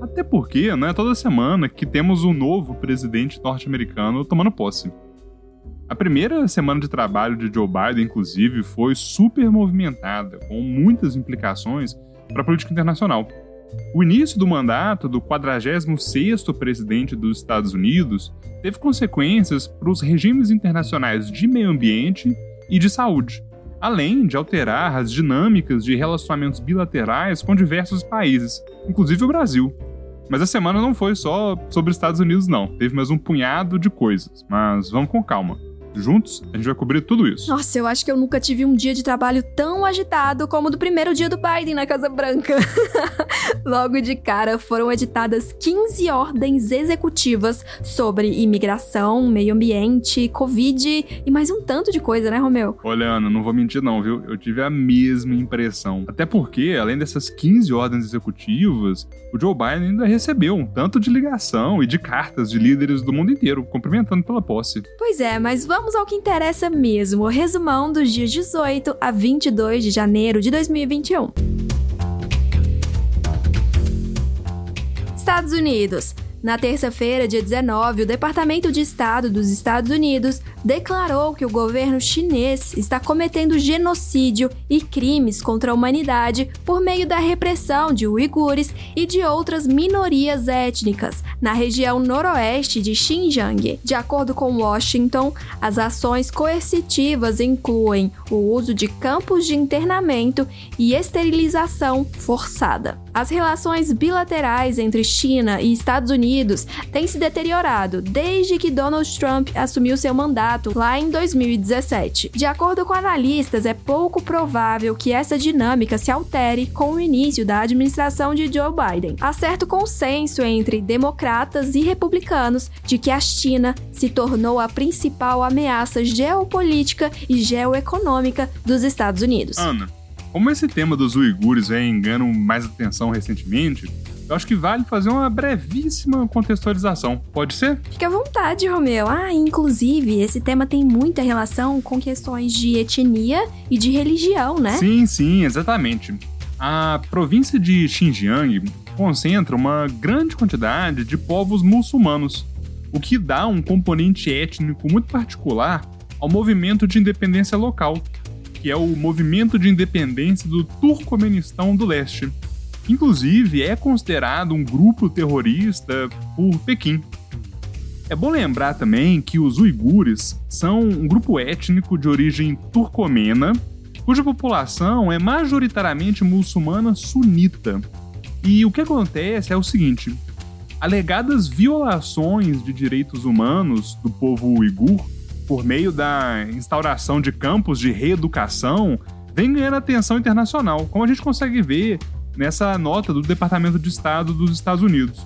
Até porque não é toda semana que temos um novo presidente norte-americano tomando posse. A primeira semana de trabalho de Joe Biden, inclusive, foi super movimentada, com muitas implicações para a política internacional. O início do mandato do 46º presidente dos Estados Unidos teve consequências para os regimes internacionais de meio ambiente e de saúde, além de alterar as dinâmicas de relacionamentos bilaterais com diversos países, inclusive o Brasil. Mas a semana não foi só sobre Estados Unidos, não. Teve mais um punhado de coisas. Mas vamos com calma. Juntos, a gente vai cobrir tudo isso. Nossa, eu acho que eu nunca tive um dia de trabalho tão agitado como o do primeiro dia do Biden na Casa Branca. Logo de cara, foram editadas 15 ordens executivas sobre imigração, meio ambiente, Covid e mais um tanto de coisa, né, Romeu? Olha, Ana, não vou mentir não, viu? Eu tive a mesma impressão. Até porque, além dessas 15 ordens executivas, o Joe Biden ainda recebeu um tanto de ligação e de cartas de líderes do mundo inteiro, cumprimentando pela posse. Pois é, mas vamos ao que interessa mesmo, o resumão dos dias 18 a 22 de janeiro de 2021. Estados Unidos. Na terça-feira, dia 19, o Departamento de Estado dos Estados Unidos declarou que o governo chinês está cometendo genocídio e crimes contra a humanidade por meio da repressão de uigures e de outras minorias étnicas na região noroeste de Xinjiang. De acordo com Washington, as ações coercitivas incluem o uso de campos de internamento e esterilização forçada. As relações bilaterais entre China e Estados Unidos têm se deteriorado desde que Donald Trump assumiu seu mandato lá em 2017. De acordo com analistas, é pouco provável que essa dinâmica se altere com o início da administração de Joe Biden. Há certo consenso entre democratas e republicanos de que a China se tornou a principal ameaça geopolítica e geoeconômica dos Estados Unidos. Ana. Como esse tema dos uigures vem ganhando mais atenção recentemente, eu acho que vale fazer uma brevíssima contextualização. Pode ser? Fique à vontade, Romeu. Ah, inclusive, esse tema tem muita relação com questões de etnia e de religião, né? Sim, sim, exatamente. A província de Xinjiang concentra uma grande quantidade de povos muçulmanos, o que dá um componente étnico muito particular ao movimento de independência local, que é o movimento de independência do Turcomenistão do Leste. Inclusive, é considerado um grupo terrorista por Pequim. É bom lembrar também que os uigures são um grupo étnico de origem turcomena, cuja população é majoritariamente muçulmana sunita. E o que acontece é o seguinte: alegadas violações de direitos humanos do povo uigur por meio da instauração de campos de reeducação, vem ganhando atenção internacional, como a gente consegue ver nessa nota do Departamento de Estado dos Estados Unidos.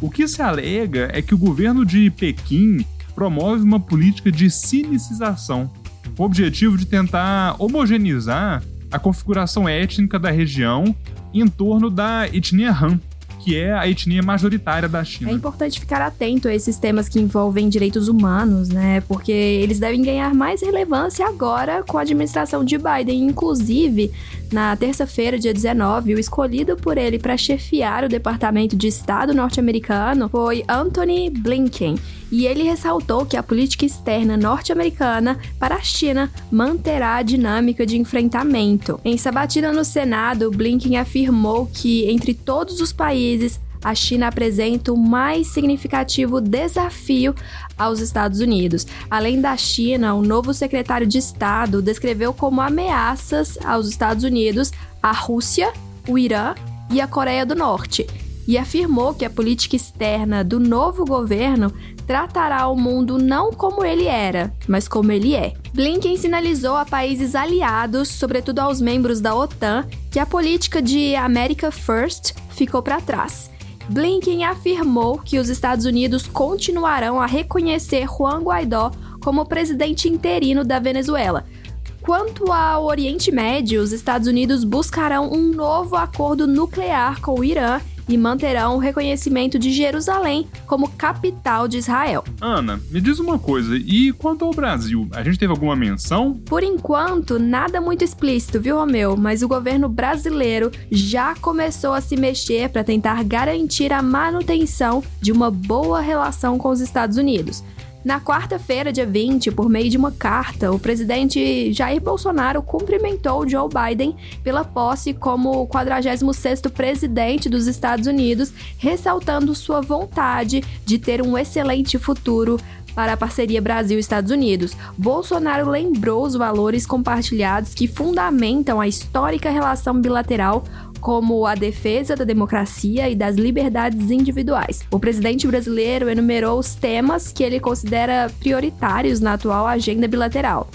O que se alega é que o governo de Pequim promove uma política de sinicização, com o objetivo de tentar homogeneizar a configuração étnica da região em torno da etnia Han, que é a etnia majoritária da China. É importante ficar atento a esses temas que envolvem direitos humanos, né? Porque eles devem ganhar mais relevância agora com a administração de Biden. Inclusive, na terça-feira, dia 19, o escolhido por ele para chefiar o Departamento de Estado norte-americano foi Anthony Blinken e ele ressaltou que a política externa norte-americana para a China manterá a dinâmica de enfrentamento. Em sabatina no Senado, Blinken afirmou que entre todos os países a China apresenta o mais significativo desafio aos Estados Unidos. Além da China, o novo secretário de Estado descreveu como ameaças aos Estados Unidos a Rússia, o Irã e a Coreia do Norte. E afirmou que a política externa do novo governo tratará o mundo não como ele era, mas como ele é. Blinken sinalizou a países aliados, sobretudo aos membros da OTAN, que a política de America First ficou para trás Blinken afirmou que os Estados Unidos continuarão a reconhecer Juan Guaidó como presidente interino da Venezuela. Quanto ao Oriente Médio, os Estados Unidos buscarão um novo acordo nuclear com o Irã e manterão o reconhecimento de Jerusalém como capital de Israel. Ana, me diz uma coisa, e quanto ao Brasil, a gente teve alguma menção? Por enquanto, nada muito explícito, viu, Romeu? Mas o governo brasileiro já começou a se mexer para tentar garantir a manutenção de uma boa relação com os Estados Unidos. Na quarta-feira, dia 20, por meio de uma carta, o presidente Jair Bolsonaro cumprimentou Joe Biden pela posse como 46º presidente dos Estados Unidos, ressaltando sua vontade de ter um excelente futuro para a parceria Brasil-Estados Unidos. Bolsonaro lembrou os valores compartilhados que fundamentam a histórica relação bilateral como a defesa da democracia e das liberdades individuais. O presidente brasileiro enumerou os temas que ele considera prioritários na atual agenda bilateral,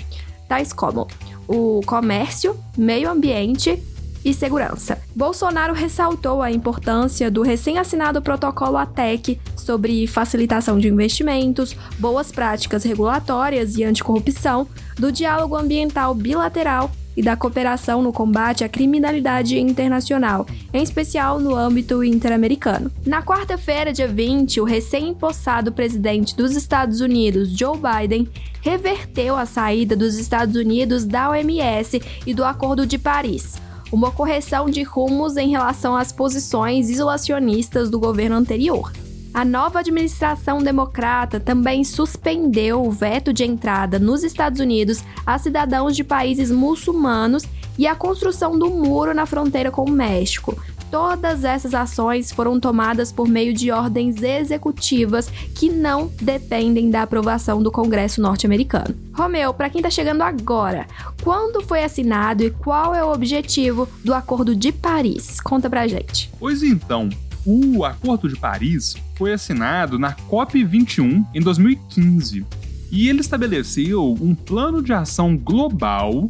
tais como o comércio, meio ambiente e segurança. Bolsonaro ressaltou a importância do recém-assinado protocolo ATEC sobre facilitação de investimentos, boas práticas regulatórias e anticorrupção, do diálogo ambiental bilateral e da cooperação no combate à criminalidade internacional, em especial no âmbito interamericano. Na quarta-feira, dia 20, o recém-impossado presidente dos Estados Unidos, Joe Biden, reverteu a saída dos Estados Unidos da OMS e do Acordo de Paris uma correção de rumos em relação às posições isolacionistas do governo anterior. A nova administração democrata também suspendeu o veto de entrada nos Estados Unidos a cidadãos de países muçulmanos e a construção do muro na fronteira com o México. Todas essas ações foram tomadas por meio de ordens executivas que não dependem da aprovação do Congresso norte-americano. Romeu, para quem está chegando agora, quando foi assinado e qual é o objetivo do Acordo de Paris? Conta pra gente. Pois então, o Acordo de Paris foi assinado na COP21 em 2015 e ele estabeleceu um plano de ação global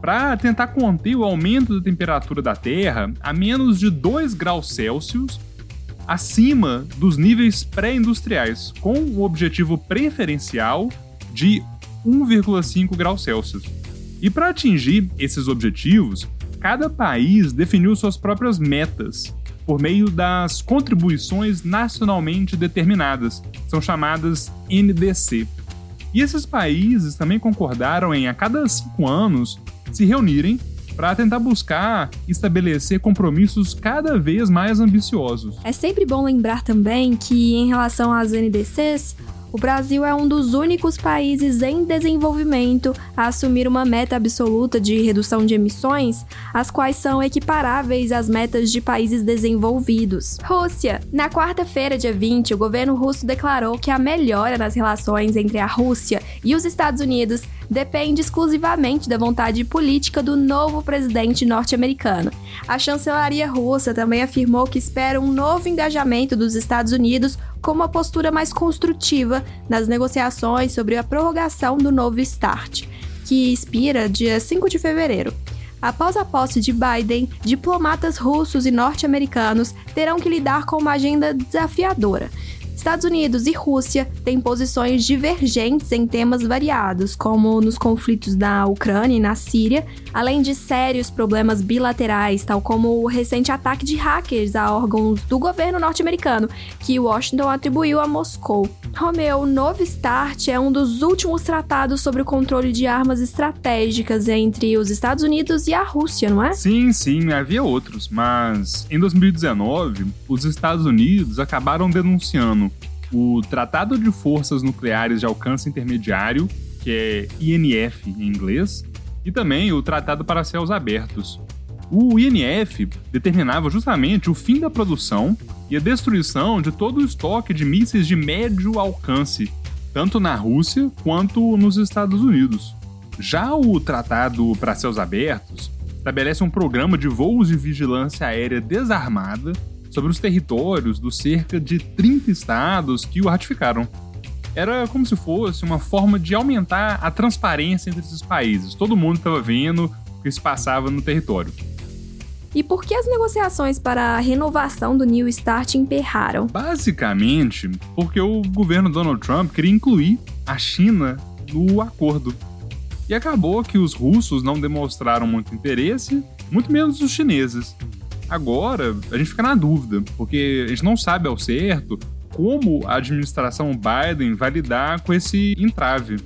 para tentar conter o aumento da temperatura da Terra a menos de 2 graus Celsius acima dos níveis pré-industriais, com o objetivo preferencial de 1,5 graus Celsius. E para atingir esses objetivos, cada país definiu suas próprias metas por meio das contribuições nacionalmente determinadas, são chamadas NDC. E esses países também concordaram em, a cada cinco anos, se reunirem para tentar buscar estabelecer compromissos cada vez mais ambiciosos. É sempre bom lembrar também que, em relação às NDCs, o Brasil é um dos únicos países em desenvolvimento a assumir uma meta absoluta de redução de emissões, as quais são equiparáveis às metas de países desenvolvidos. Rússia. Na quarta-feira, dia 20, o governo russo declarou que a melhora nas relações entre a Rússia e os Estados Unidos depende exclusivamente da vontade política do novo presidente norte-americano. A chancelaria russa também afirmou que espera um novo engajamento dos Estados Unidos com uma postura mais construtiva nas negociações sobre a prorrogação do novo START, que expira dia 5 de fevereiro. Após a posse de Biden, diplomatas russos e norte-americanos terão que lidar com uma agenda desafiadora Estados Unidos e Rússia têm posições divergentes em temas variados, como nos conflitos na Ucrânia e na Síria, além de sérios problemas bilaterais, tal como o recente ataque de hackers a órgãos do governo norte-americano, que Washington atribuiu a Moscou. Romeu, Novo START é um dos últimos tratados sobre o controle de armas estratégicas entre os Estados Unidos e a Rússia, não é? Sim, sim, havia outros, mas em 2019, os Estados Unidos acabaram denunciando o Tratado de Forças Nucleares de Alcance Intermediário, que é INF em inglês, e também o Tratado para Céus Abertos. O INF determinava justamente o fim da produção e a destruição de todo o estoque de mísseis de médio alcance, tanto na Rússia quanto nos Estados Unidos. Já o Tratado para Céus Abertos estabelece um programa de voos de vigilância aérea desarmada sobre os territórios dos cerca de 30 estados que o ratificaram. Era como se fosse uma forma de aumentar a transparência entre esses países. Todo mundo estava vendo o que se passava no território. E por que as negociações para a renovação do New START emperraram? Basicamente, porque o governo Donald Trump queria incluir a China no acordo. E acabou que os russos não demonstraram muito interesse, muito menos os chineses. Agora, a gente fica na dúvida, porque a gente não sabe ao certo como a administração Biden vai lidar com esse entrave.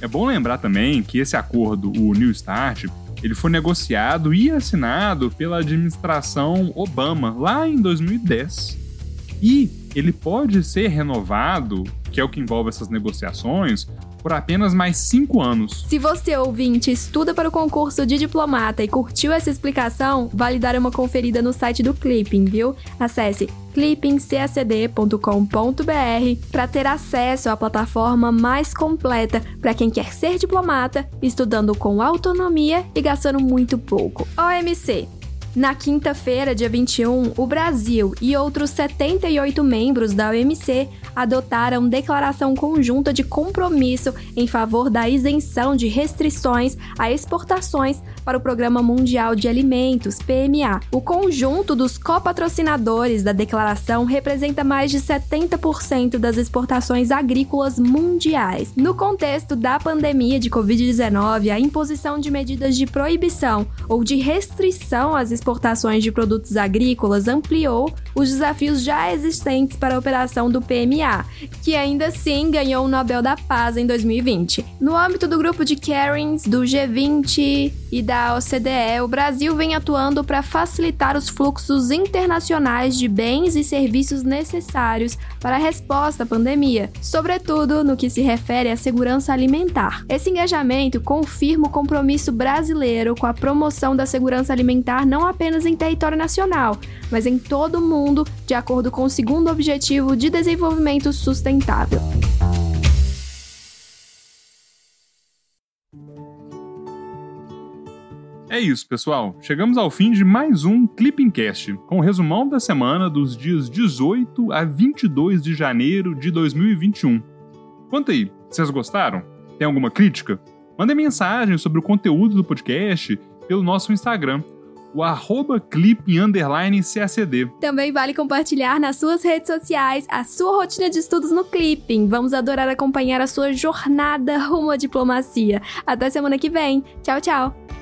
É bom lembrar também que esse acordo, o New START, ele foi negociado e assinado pela administração Obama lá em 2010. E ele pode ser renovado, que é o que envolve essas negociações, por apenas mais cinco anos. Se você, ouvinte, estuda para o concurso de diplomata e curtiu essa explicação, vale dar uma conferida no site do Clipping, viu? Acesse clippingcacd.com.br para ter acesso à plataforma mais completa para quem quer ser diplomata, estudando com autonomia e gastando muito pouco. OMC na quinta-feira, dia 21, o Brasil e outros 78 membros da OMC adotaram declaração conjunta de compromisso em favor da isenção de restrições a exportações para o Programa Mundial de Alimentos, PMA. O conjunto dos copatrocinadores da declaração representa mais de 70% das exportações agrícolas mundiais. No contexto da pandemia de Covid-19, a imposição de medidas de proibição ou de restrição às exportações de produtos agrícolas ampliou os desafios já existentes para a operação do PMA, que ainda assim ganhou o Nobel da Paz em 2020. No âmbito do grupo de Karens, do G20 e da OCDE, o Brasil vem atuando para facilitar os fluxos internacionais de bens e serviços necessários para a resposta à pandemia, sobretudo no que se refere à segurança alimentar. Esse engajamento confirma o compromisso brasileiro com a promoção da segurança alimentar não apenas em território nacional, mas em todo o mundo, de acordo com o segundo objetivo de desenvolvimento sustentável. É isso, pessoal. Chegamos ao fim de mais um Clipping Cast, com o resumão da semana dos dias 18 a 22 de janeiro de 2021. Conta aí, vocês gostaram? Tem alguma crítica? Mandem mensagem sobre o conteúdo do podcast pelo nosso Instagram, o arroba. Também vale compartilhar nas suas redes sociais a sua rotina de estudos no Clipping. Vamos adorar acompanhar a sua jornada rumo à diplomacia. Até semana que vem. Tchau, tchau!